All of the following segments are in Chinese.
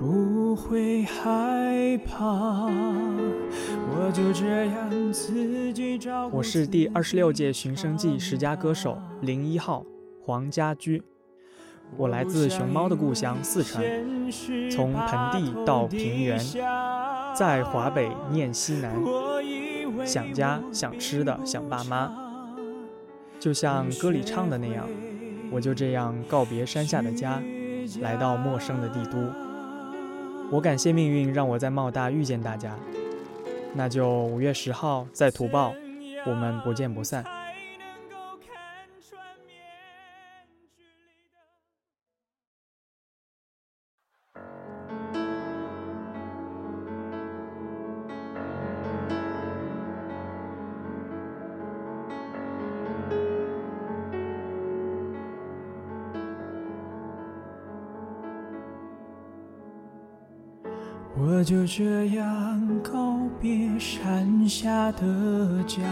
不会害怕，我就这样自己照我是第二十六届寻声记十佳歌手零一号黄家驹，我来自熊猫的故乡四川，从盆地到平原，在华北念西南，想家想吃的想爸妈，就像歌里唱的那样，我就这样告别山下的家，来到陌生的帝都。我感谢命运让我在茂大遇见大家，那就五月十号在图报，我们不见不散。我就这样告别山下的家，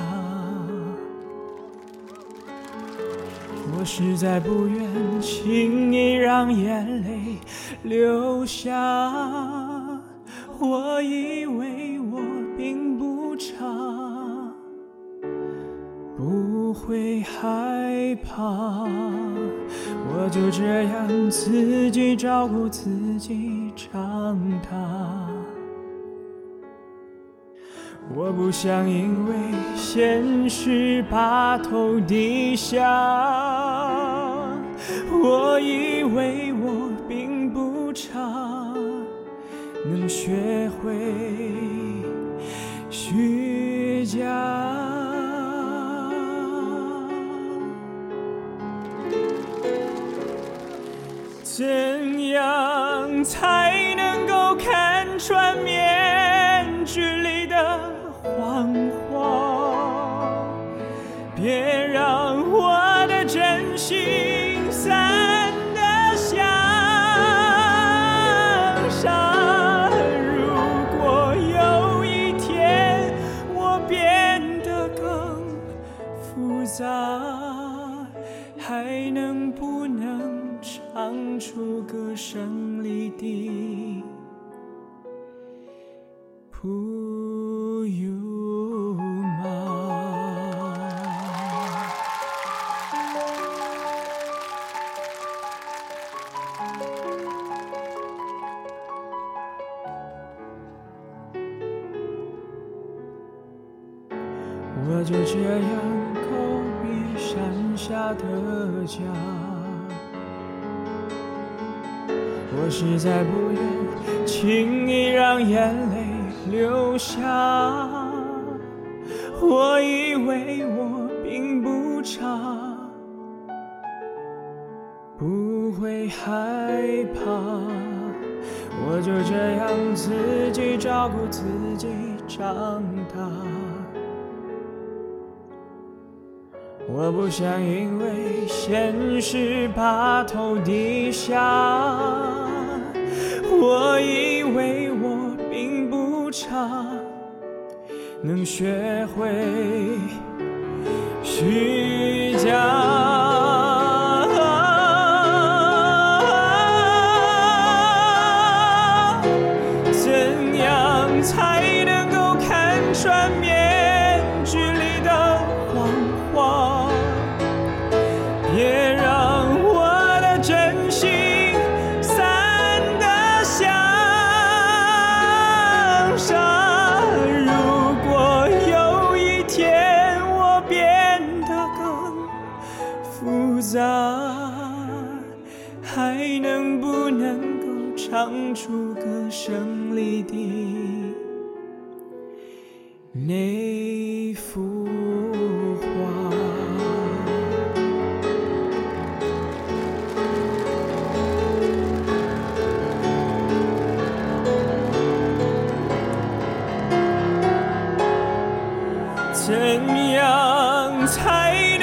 我实在不愿轻易让眼泪流下。我以为我并不差，不会害怕。我就这样自己照顾自己长大，我不想因为现实把头低下。我以为我并不差，能学会虚才能够看穿面具里的谎话？别让我的真心散得像沙。如果有一天我变得更复杂，还能不能？唱出歌声里的普悠玛。我就这样告别山下的家。我实在不愿轻易让眼泪流下，我以为我并不差，不会害怕，我就这样自己照顾自己长大。我不想因为现实把头低下。我以为我并不差，能学会虚假。怎样才能够看穿面具里的谎唱出歌声里的那幅画？怎样才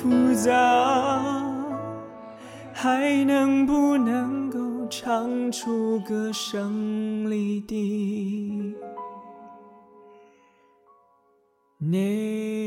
复杂，还能不能够唱出歌声里的？你。